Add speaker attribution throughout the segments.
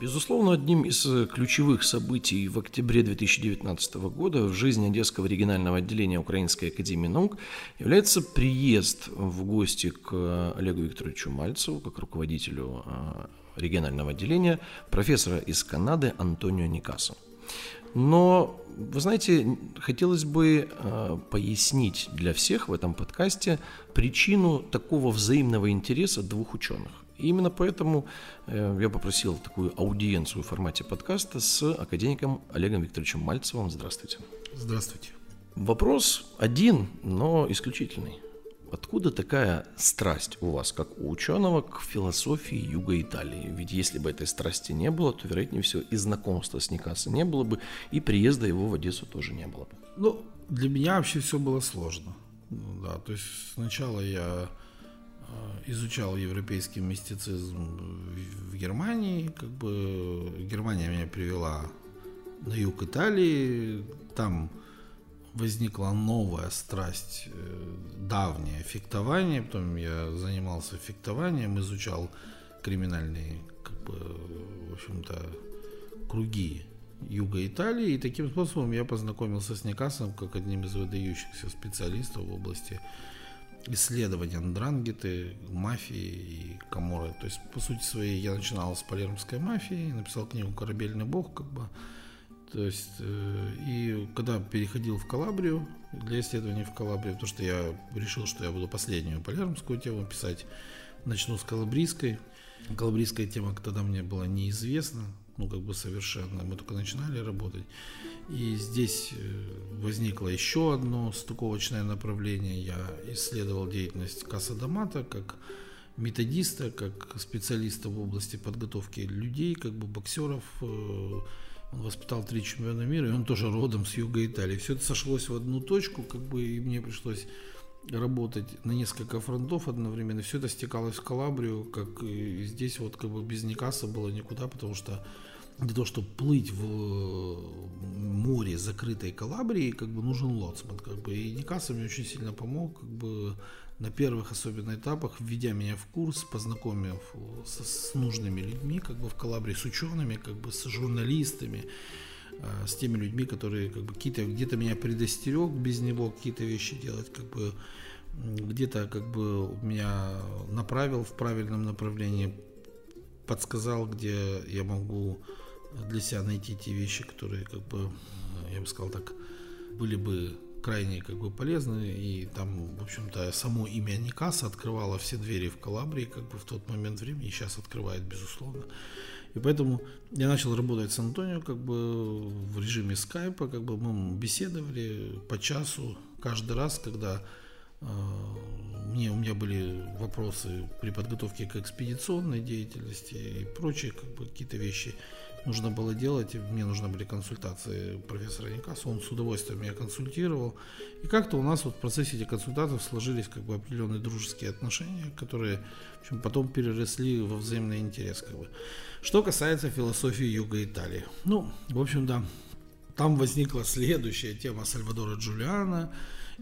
Speaker 1: Безусловно, одним из э, ключевых событий в октябре 2019 года в жизни Одесского регионального отделения Украинской академии наук является приезд в гости к Олегу Викторовичу Мальцеву, как руководителю э, регионального отделения, профессора из Канады Антонио Никаса. Но, вы знаете, хотелось бы э, пояснить для всех в этом подкасте причину такого взаимного интереса двух ученых. И именно поэтому э, я попросил такую аудиенцию в формате подкаста с академиком Олегом Викторовичем Мальцевым. Здравствуйте.
Speaker 2: Здравствуйте.
Speaker 1: Вопрос один, но исключительный. Откуда такая страсть у вас, как у ученого, к философии Юга Италии? Ведь если бы этой страсти не было, то, вероятнее всего, и знакомства с Никаса не было бы, и приезда его в Одессу тоже не было бы.
Speaker 2: Ну, для меня вообще все было сложно. Ну, да, то есть сначала я Э, изучал европейский мистицизм в Германии, как бы Германия меня привела на юг Италии, там возникла новая страсть, э, давнее фехтование, потом я занимался фехтованием, изучал криминальные, как бы, в общем-то, круги юга Италии, и таким способом я познакомился с Никасом как одним из выдающихся специалистов в области исследования Андрангеты, мафии и Каморы. То есть, по сути своей, я начинал с палермской мафии, написал книгу «Корабельный бог», как бы. То есть, э, и когда переходил в Калабрию, для исследований в Калабрию, потому что я решил, что я буду последнюю палермскую тему писать, начну с калабрийской. Калабрийская тема тогда мне была неизвестна, ну, как бы совершенно. Мы только начинали работать. И здесь э, возникло еще одно стыковочное направление. Я исследовал деятельность Касса Дамата как методиста, как специалиста в области подготовки людей, как бы боксеров. Он воспитал три чемпиона мира, и он тоже родом с юга Италии. Все это сошлось в одну точку, как бы, и мне пришлось работать на несколько фронтов одновременно. Все это стекалось в Калабрию, как и здесь вот как бы без Никаса было никуда, потому что для того, чтобы плыть в море закрытой Калабрии, как бы нужен лоцман. Как бы, и Никаса мне очень сильно помог, как бы на первых особенно этапах, введя меня в курс, познакомив с, с нужными людьми, как бы в Калабрии, с учеными, как бы с журналистами, э, с теми людьми, которые как бы какие-то где-то меня предостерег без него какие-то вещи делать, как бы где-то как бы меня направил в правильном направлении, подсказал, где я могу для себя найти те вещи, которые, как бы, я бы сказал так, были бы крайне как бы полезны. И там, в общем-то, само имя Никаса открывало все двери в Калабрии как бы в тот момент времени, и сейчас открывает, безусловно. И поэтому я начал работать с Антонио как бы в режиме скайпа, как бы мы беседовали по часу каждый раз, когда э, мне, у меня были вопросы при подготовке к экспедиционной деятельности и прочие как бы, какие-то вещи нужно было делать, мне нужны были консультации профессора Никаса, он с удовольствием меня консультировал. И как-то у нас вот в процессе этих консультаций сложились как бы определенные дружеские отношения, которые в общем, потом переросли во взаимный интерес. Как бы. Что касается философии Юга Италии. Ну, в общем, да, там возникла следующая тема Сальвадора Джулиана,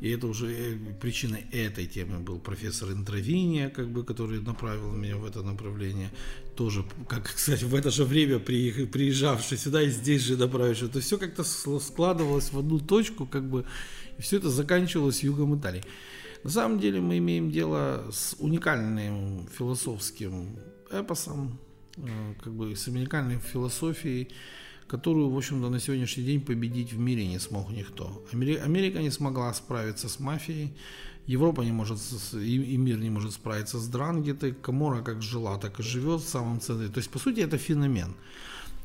Speaker 2: и это уже э, причиной этой темы был профессор Интровиния, как бы, который направил меня в это направление. Тоже, как, кстати, в это же время приезжавший сюда и здесь же направивший. То все как-то складывалось в одну точку, как бы, и все это заканчивалось югом Италии. На самом деле мы имеем дело с уникальным философским эпосом, э, как бы с уникальной философией, которую, в общем-то, на сегодняшний день победить в мире не смог никто. Америка не смогла справиться с мафией, Европа не может, и мир не может справиться с Дрангетой, Камора как жила, так и живет в самом центре. То есть, по сути, это феномен.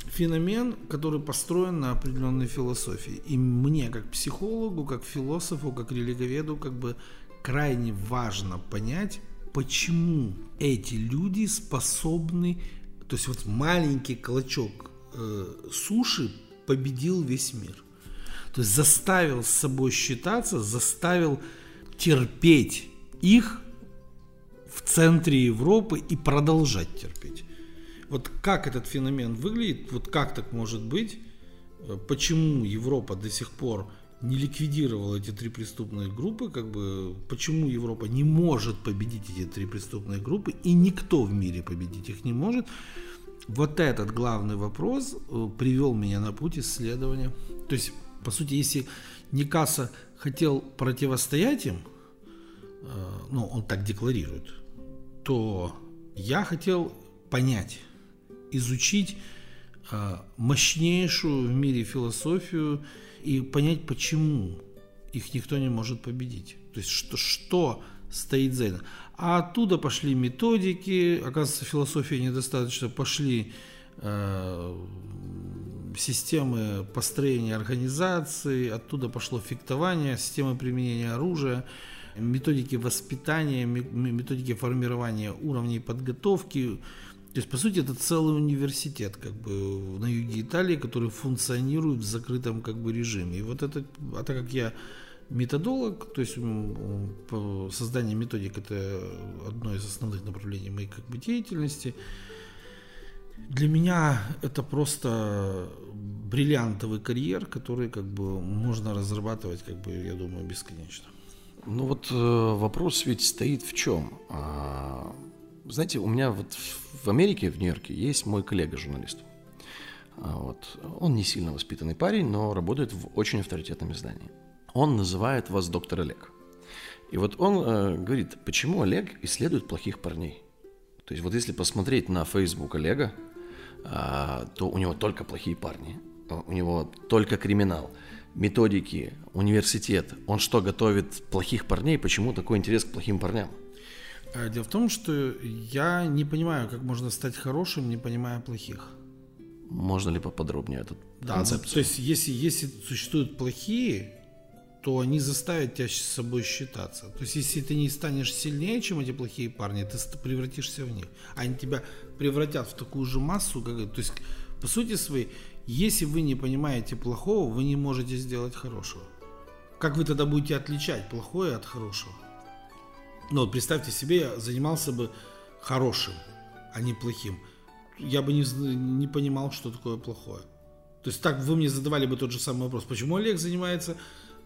Speaker 2: Феномен, который построен на определенной философии. И мне, как психологу, как философу, как религоведу, как бы крайне важно понять, почему эти люди способны, то есть вот маленький клочок э, суши победил весь мир. То есть заставил с собой считаться, заставил терпеть их в центре Европы и продолжать терпеть. Вот как этот феномен выглядит, вот как так может быть, э, почему Европа до сих пор не ликвидировал эти три преступные группы, как бы почему Европа не может победить эти три преступные группы, и никто в мире победить их не может, вот этот главный вопрос э, привел меня на путь исследования. То есть, по сути, если Никаса хотел противостоять им, э, ну, он так декларирует, то я хотел понять, изучить э, мощнейшую в мире философию и понять, почему их никто не может победить. То есть, что, что стоит за этим. А оттуда пошли методики, оказывается, философия недостаточно, пошли э, системы построения организации, оттуда пошло фехтование, системы применения оружия, методики воспитания, методики формирования уровней подготовки. То есть, по сути, это целый университет как бы, на юге Италии, который функционирует в закрытом как бы, режиме. И вот это, а так как я методолог, то есть создание методик это одно из основных направлений моей как бы деятельности. Для меня это просто бриллиантовый карьер, который как бы можно разрабатывать, как бы, я думаю, бесконечно.
Speaker 1: Ну вот э, вопрос ведь стоит в чем? А, знаете, у меня вот в Америке, в Нью-Йорке, есть мой коллега-журналист. А, вот. Он не сильно воспитанный парень, но работает в очень авторитетном издании он называет вас доктор Олег. И вот он э, говорит, почему Олег исследует плохих парней. То есть вот если посмотреть на Facebook Олега, э, то у него только плохие парни, э, у него только криминал, методики, университет. Он что, готовит плохих парней? Почему такой интерес к плохим парням?
Speaker 2: Э, дело в том, что я не понимаю, как можно стать хорошим, не понимая плохих.
Speaker 1: Можно ли поподробнее этот
Speaker 2: да, концепцию? То есть, если, если существуют плохие, то они заставят тебя с собой считаться. То есть, если ты не станешь сильнее, чем эти плохие парни, ты превратишься в них. Они тебя превратят в такую же массу, как... То есть, по сути своей, если вы не понимаете плохого, вы не можете сделать хорошего. Как вы тогда будете отличать плохое от хорошего? Ну, вот представьте себе, я занимался бы хорошим, а не плохим. Я бы не, не понимал, что такое плохое. То есть так вы мне задавали бы тот же самый вопрос. Почему Олег занимается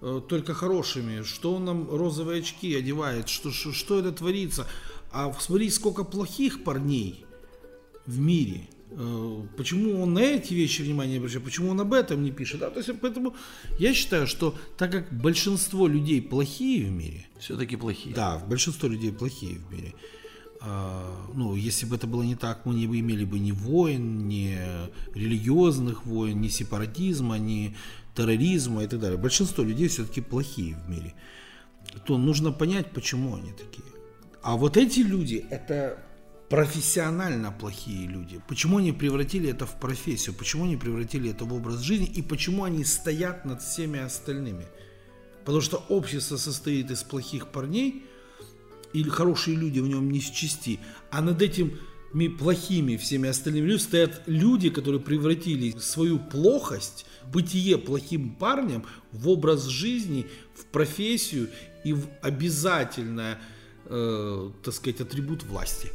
Speaker 2: Э, только хорошими, что он нам розовые очки одевает, что, что, что это творится. А смотри, сколько плохих парней в мире. Э, почему он на эти вещи внимание обращает, почему он об этом не пишет. Да? То есть, поэтому я считаю, что так как большинство людей плохие в мире.
Speaker 1: Все-таки плохие.
Speaker 2: Да, большинство людей плохие в мире. А, ну, если бы это было не так, мы не имели бы ни войн, ни религиозных войн, ни сепаратизма, ни терроризма и так далее. Большинство людей все-таки плохие в мире. То нужно понять, почему они такие. А вот эти люди, это профессионально плохие люди. Почему они превратили это в профессию? Почему они превратили это в образ жизни? И почему они стоят над всеми остальными? Потому что общество состоит из плохих парней, или хорошие люди в нем не счасти, а над этим плохими всеми остальными людьми стоят люди, которые превратили свою плохость, бытие плохим парнем в образ жизни, в профессию и в обязательное, э, так сказать, атрибут власти.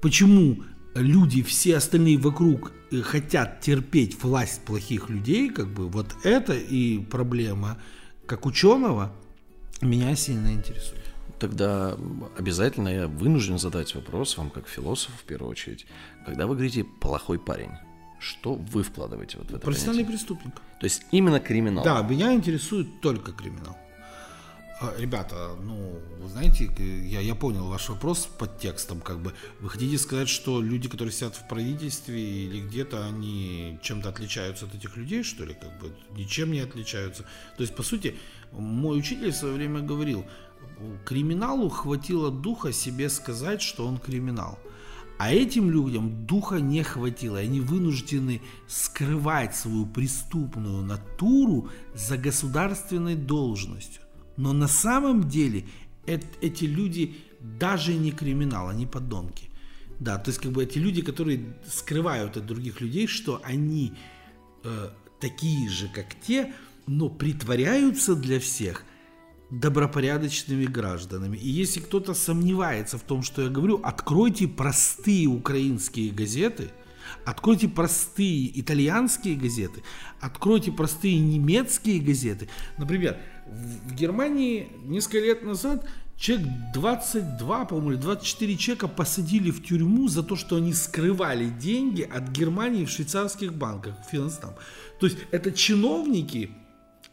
Speaker 2: Почему люди, все остальные вокруг э, хотят терпеть власть плохих людей, как бы вот это и проблема как ученого меня сильно интересует.
Speaker 1: Тогда обязательно я вынужден задать вопрос вам, как философу в первую очередь. Когда вы говорите «плохой парень», что вы вкладываете вот в это
Speaker 2: Профессиональный понятие? преступник.
Speaker 1: То есть именно криминал?
Speaker 2: Да, меня интересует только криминал. А, ребята, ну, вы знаете, я, я понял ваш вопрос под текстом, как бы. Вы хотите сказать, что люди, которые сидят в правительстве или где-то, они чем-то отличаются от этих людей, что ли, как бы? Ничем не отличаются. То есть, по сути, мой учитель в свое время говорил, криминалу хватило духа себе сказать, что он криминал. А этим людям духа не хватило, они вынуждены скрывать свою преступную натуру за государственной должностью. Но на самом деле эти люди даже не криминал, они подонки. Да, то есть как бы эти люди, которые скрывают от других людей, что они э, такие же, как те, но притворяются для всех добропорядочными гражданами. И если кто-то сомневается в том, что я говорю, откройте простые украинские газеты, Откройте простые итальянские газеты, откройте простые немецкие газеты. Например, в Германии несколько лет назад человек 22, по-моему, или 24 человека посадили в тюрьму за то, что они скрывали деньги от Германии в швейцарских банках, финансам. То есть это чиновники,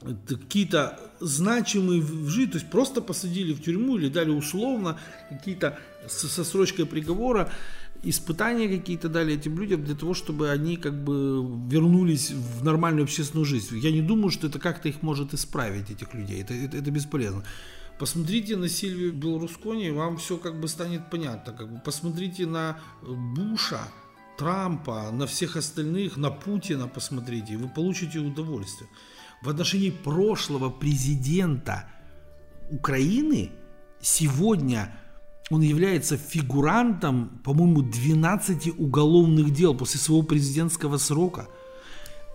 Speaker 2: какие-то значимые в жизни, то есть просто посадили в тюрьму или дали условно какие-то со срочкой приговора, испытания какие-то дали этим людям для того, чтобы они как бы вернулись в нормальную общественную жизнь. Я не думаю, что это как-то их может исправить, этих людей. Это, это, это бесполезно. Посмотрите на Сильвию Белорускони, вам все как бы станет понятно. Как бы посмотрите на Буша, Трампа, на всех остальных, на Путина посмотрите, и вы получите удовольствие в отношении прошлого президента Украины сегодня он является фигурантом, по-моему, 12 уголовных дел после своего президентского срока.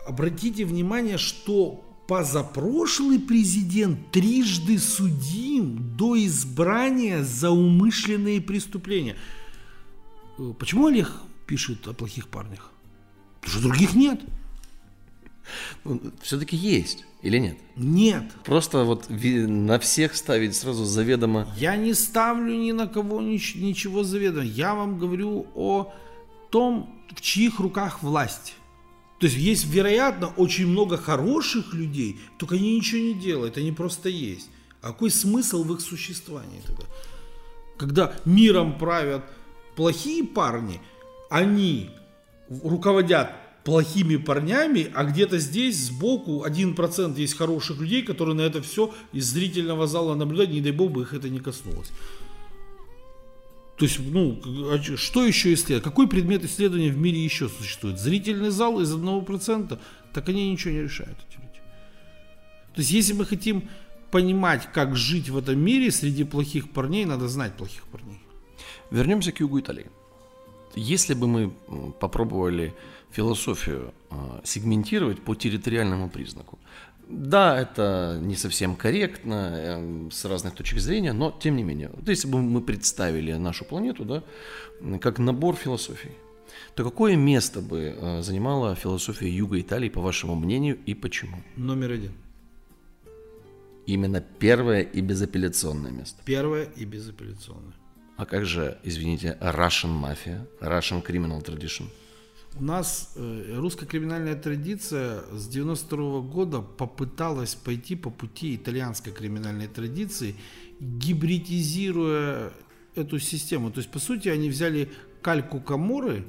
Speaker 2: Обратите внимание, что позапрошлый президент трижды судим до избрания за умышленные преступления. Э, почему Олег пишет о плохих парнях? Потому что других нет.
Speaker 1: Ну, все-таки есть или нет?
Speaker 2: Нет.
Speaker 1: Просто вот на всех ставить сразу заведомо.
Speaker 2: Я не ставлю ни на кого ничего заведомо. Я вам говорю о том, в чьих руках власть. То есть есть, вероятно, очень много хороших людей, только они ничего не делают, они просто есть. А какой смысл в их существовании тогда? Когда миром правят плохие парни, они руководят плохими парнями, а где-то здесь сбоку 1% есть хороших людей, которые на это все из зрительного зала наблюдают, не дай бог бы их это не коснулось. То есть, ну, а что еще исследовать? Какой предмет исследования в мире еще существует? Зрительный зал из 1%? Так они ничего не решают, эти люди. То есть, если мы хотим понимать, как жить в этом мире среди плохих парней, надо знать плохих парней.
Speaker 1: Вернемся к югу Италии. Если бы мы попробовали философию а, сегментировать по территориальному признаку. Да, это не совсем корректно эм, с разных точек зрения, но тем не менее, вот если бы мы представили нашу планету да, как набор философий, то какое место бы э, занимала философия Юга Италии, по вашему мнению, и почему?
Speaker 2: Номер один.
Speaker 1: Именно первое и безапелляционное место.
Speaker 2: Первое и безапелляционное.
Speaker 1: А как же, извините, Russian Mafia, Russian Criminal Tradition?
Speaker 2: У нас э, русская криминальная традиция с 92 года попыталась пойти по пути итальянской криминальной традиции, гибридизируя эту систему. То есть, по сути, они взяли кальку Каморы,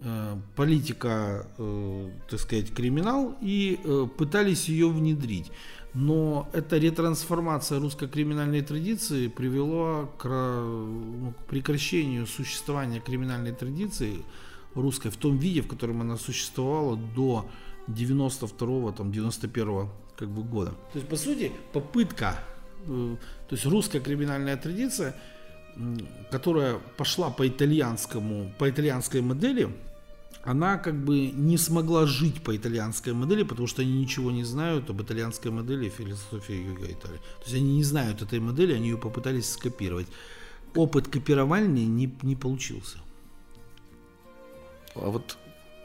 Speaker 2: э, политика, э, так сказать, криминал, и пытались ее внедрить. Но эта ретрансформация русской криминальной традиции привела к, ну, к прекращению существования криминальной традиции – русской в том виде, в котором она существовала до 92-го, там, 91-го как бы, года. То есть, по сути, попытка, э, то есть русская криминальная традиция, которая пошла по итальянскому, по итальянской модели, она как бы не смогла жить по итальянской модели, потому что они ничего не знают об итальянской модели философии Юга Италии. То есть они не знают этой модели, они ее попытались скопировать. Опыт копирования не, не получился.
Speaker 1: А вот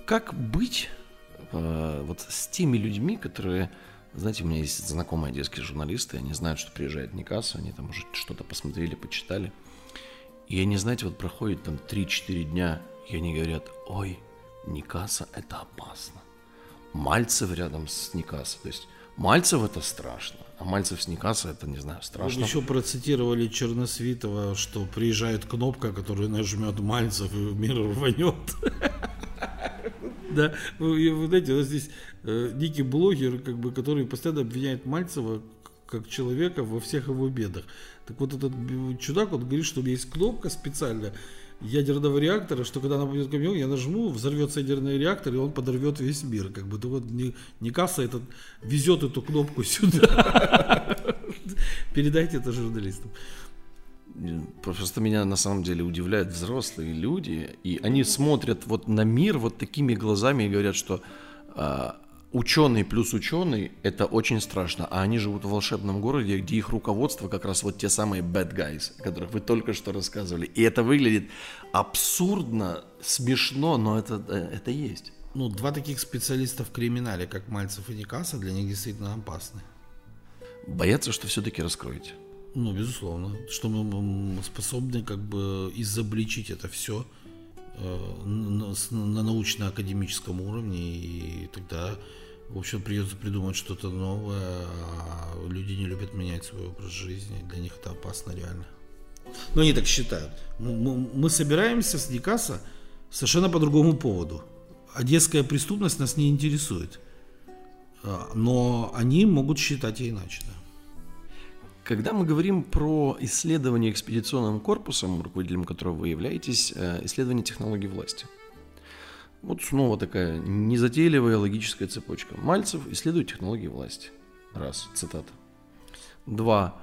Speaker 1: как быть э, вот с теми людьми, которые, знаете, у меня есть знакомые детские журналисты, они знают, что приезжает Никаса, они там уже что-то посмотрели, почитали. И они, знаете, вот проходит там 3-4 дня, и они говорят, ой, Никаса это опасно. Мальцев рядом с Никаса, то есть Мальцев это страшно, а Мальцев с Никаса это, не знаю, страшно.
Speaker 2: Вы еще процитировали Черносвитова, что приезжает кнопка, которую нажмет Мальцев, и мир рванет. Да, вы знаете, у нас здесь э, некий блогер, как бы, который постоянно обвиняет Мальцева как человека во всех его бедах. Так вот этот чудак, он говорит, что есть кнопка специальная, ядерного реактора, что когда она будет ко мне, я нажму, взорвется ядерный реактор, и он подорвет весь мир. Как бы, то вот не, не касса этот везет эту кнопку сюда. Передайте это журналистам.
Speaker 1: Просто меня на самом деле удивляют взрослые люди, и они смотрят вот на мир вот такими глазами и говорят, что а, ученый плюс ученый – это очень страшно. А они живут в волшебном городе, где их руководство как раз вот те самые bad guys, о которых вы только что рассказывали. И это выглядит абсурдно, смешно, но это, э, это есть.
Speaker 2: Ну, два таких специалиста в криминале, как Мальцев и Никаса, для них действительно опасны.
Speaker 1: Боятся, что все-таки раскроете?
Speaker 2: Ну, безусловно. Что мы способны как бы изобличить это все э, на, на научно-академическом уровне, и тогда, в общем, придется придумать что-то новое, а люди не любят менять свой образ жизни, для них это опасно реально. Но они так считают. Мы, мы собираемся с Никаса совершенно по другому поводу. Одесская преступность нас не интересует. А, но они могут считать и иначе, да.
Speaker 1: Когда мы говорим про исследование экспедиционным корпусом, руководителем которого вы являетесь, э, исследование технологий власти. Вот снова такая незатейливая логическая цепочка. Мальцев исследует технологии власти. Раз, цитата. Два.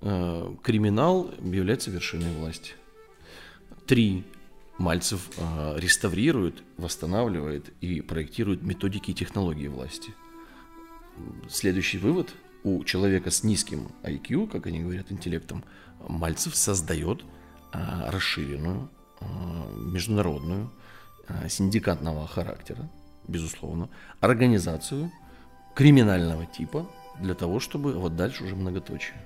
Speaker 1: Э, криминал является вершиной власти. Три. Мальцев э, реставрирует, восстанавливает и проектирует методики и технологии власти. Следующий вывод – у человека с низким IQ, как они говорят, интеллектом, Мальцев создает а, расширенную, а, международную, а, синдикатного характера, безусловно, организацию криминального типа для того, чтобы вот дальше уже многоточие.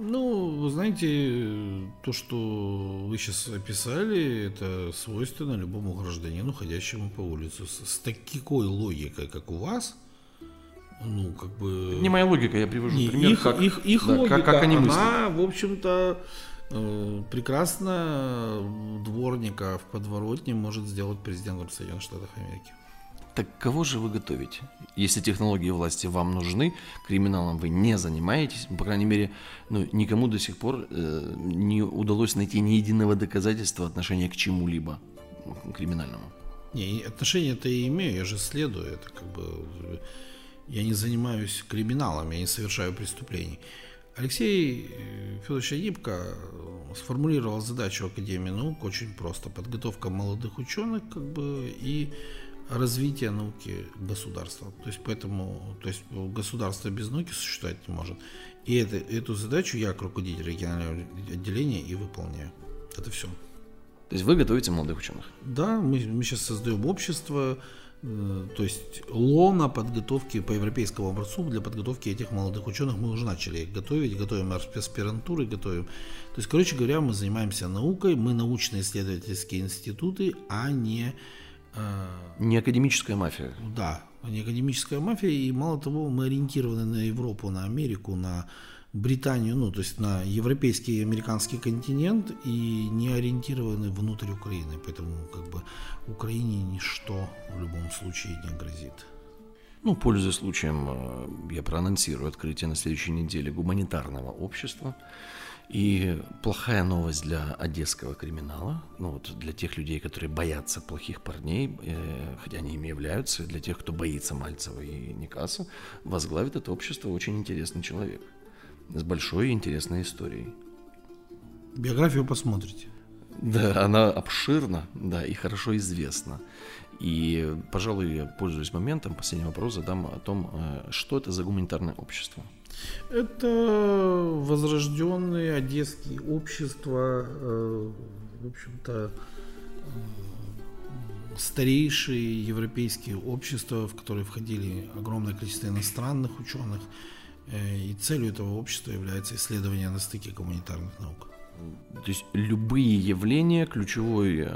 Speaker 2: Ну, вы знаете, то, что вы сейчас описали, это свойственно любому гражданину, ходящему по улице. С, такой логикой, как у вас – ну, как бы...
Speaker 1: Не моя логика, я привожу не, пример,
Speaker 2: их,
Speaker 1: как,
Speaker 2: их, их да, логика, как, как они мыслят. она, в общем-то, э, прекрасно дворника в подворотне может сделать президентом Соединенных Штатов Америки.
Speaker 1: Так кого же вы готовите? Если технологии власти вам нужны, криминалом вы не занимаетесь, по крайней мере, ну, никому до сих пор э, не удалось найти ни единого доказательства отношения к чему-либо криминальному.
Speaker 2: Не, отношения-то я имею, я же следую, это как бы я не занимаюсь криминалом, я не совершаю преступлений. Алексей э, Федорович Агибко э, сформулировал задачу Академии наук очень просто. Подготовка молодых ученых как бы, и развитие науки государства. То есть поэтому то есть государство без науки существовать не может. И это, эту задачу я, как руководитель регионального отделения, и выполняю. Это все.
Speaker 1: То есть вы готовите молодых ученых?
Speaker 2: Да, мы, мы сейчас создаем общество, то есть лона подготовки по европейскому образцу для подготовки этих молодых ученых мы уже начали их готовить, готовим аспирантуры, готовим. То есть, короче говоря, мы занимаемся наукой, мы научно-исследовательские институты, а не...
Speaker 1: Э, не академическая мафия.
Speaker 2: Да, не академическая мафия, и мало того, мы ориентированы на Европу, на Америку, на Британию, ну, то есть на европейский и американский континент и не ориентированы внутрь Украины. Поэтому как бы Украине ничто в любом случае не грозит.
Speaker 1: Ну, пользуясь случаем, э, я проанонсирую открытие на следующей неделе гуманитарного общества. И плохая новость для одесского криминала, ну вот для тех людей, которые боятся плохих парней, э, хотя они ими являются, для тех, кто боится Мальцева и Никаса, возглавит это общество очень интересный человек с большой и интересной историей.
Speaker 2: Биографию посмотрите.
Speaker 1: Да, она обширна, да, и хорошо известна. И, пожалуй, я пользуюсь моментом, последний вопрос задам о том, э, что это за гуманитарное общество.
Speaker 2: Это возрожденные одесские общества, э, в общем-то, э, старейшие европейские общества, в которые входили огромное количество иностранных ученых, Э, и целью этого общества является исследование на стыке гуманитарных наук.
Speaker 1: То есть любые явления, ключевой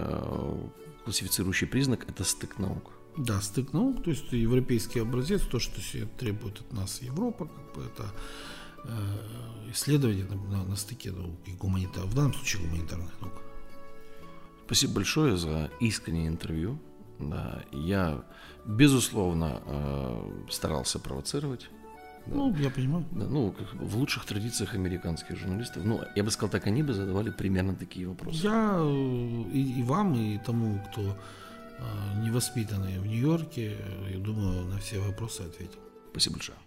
Speaker 1: классифицирующий признак – это стык наук.
Speaker 2: Да, стык наук, то есть европейский образец, то, что требует от нас Европа, как бы это э, исследование на, на, стыке наук и гуманитар, в данном случае гуманитарных наук.
Speaker 1: Спасибо большое за искреннее интервью. Да, я, безусловно, старался провоцировать
Speaker 2: ну, я понимаю.
Speaker 1: Да, ну, в лучших традициях американских журналистов, ну, я бы сказал так, они бы задавали примерно такие вопросы.
Speaker 2: Я э, и, и вам, и тому, кто а, невоспитанные в Нью-Йорке. Э, я думаю, на все вопросы ответил.
Speaker 1: Спасибо большое.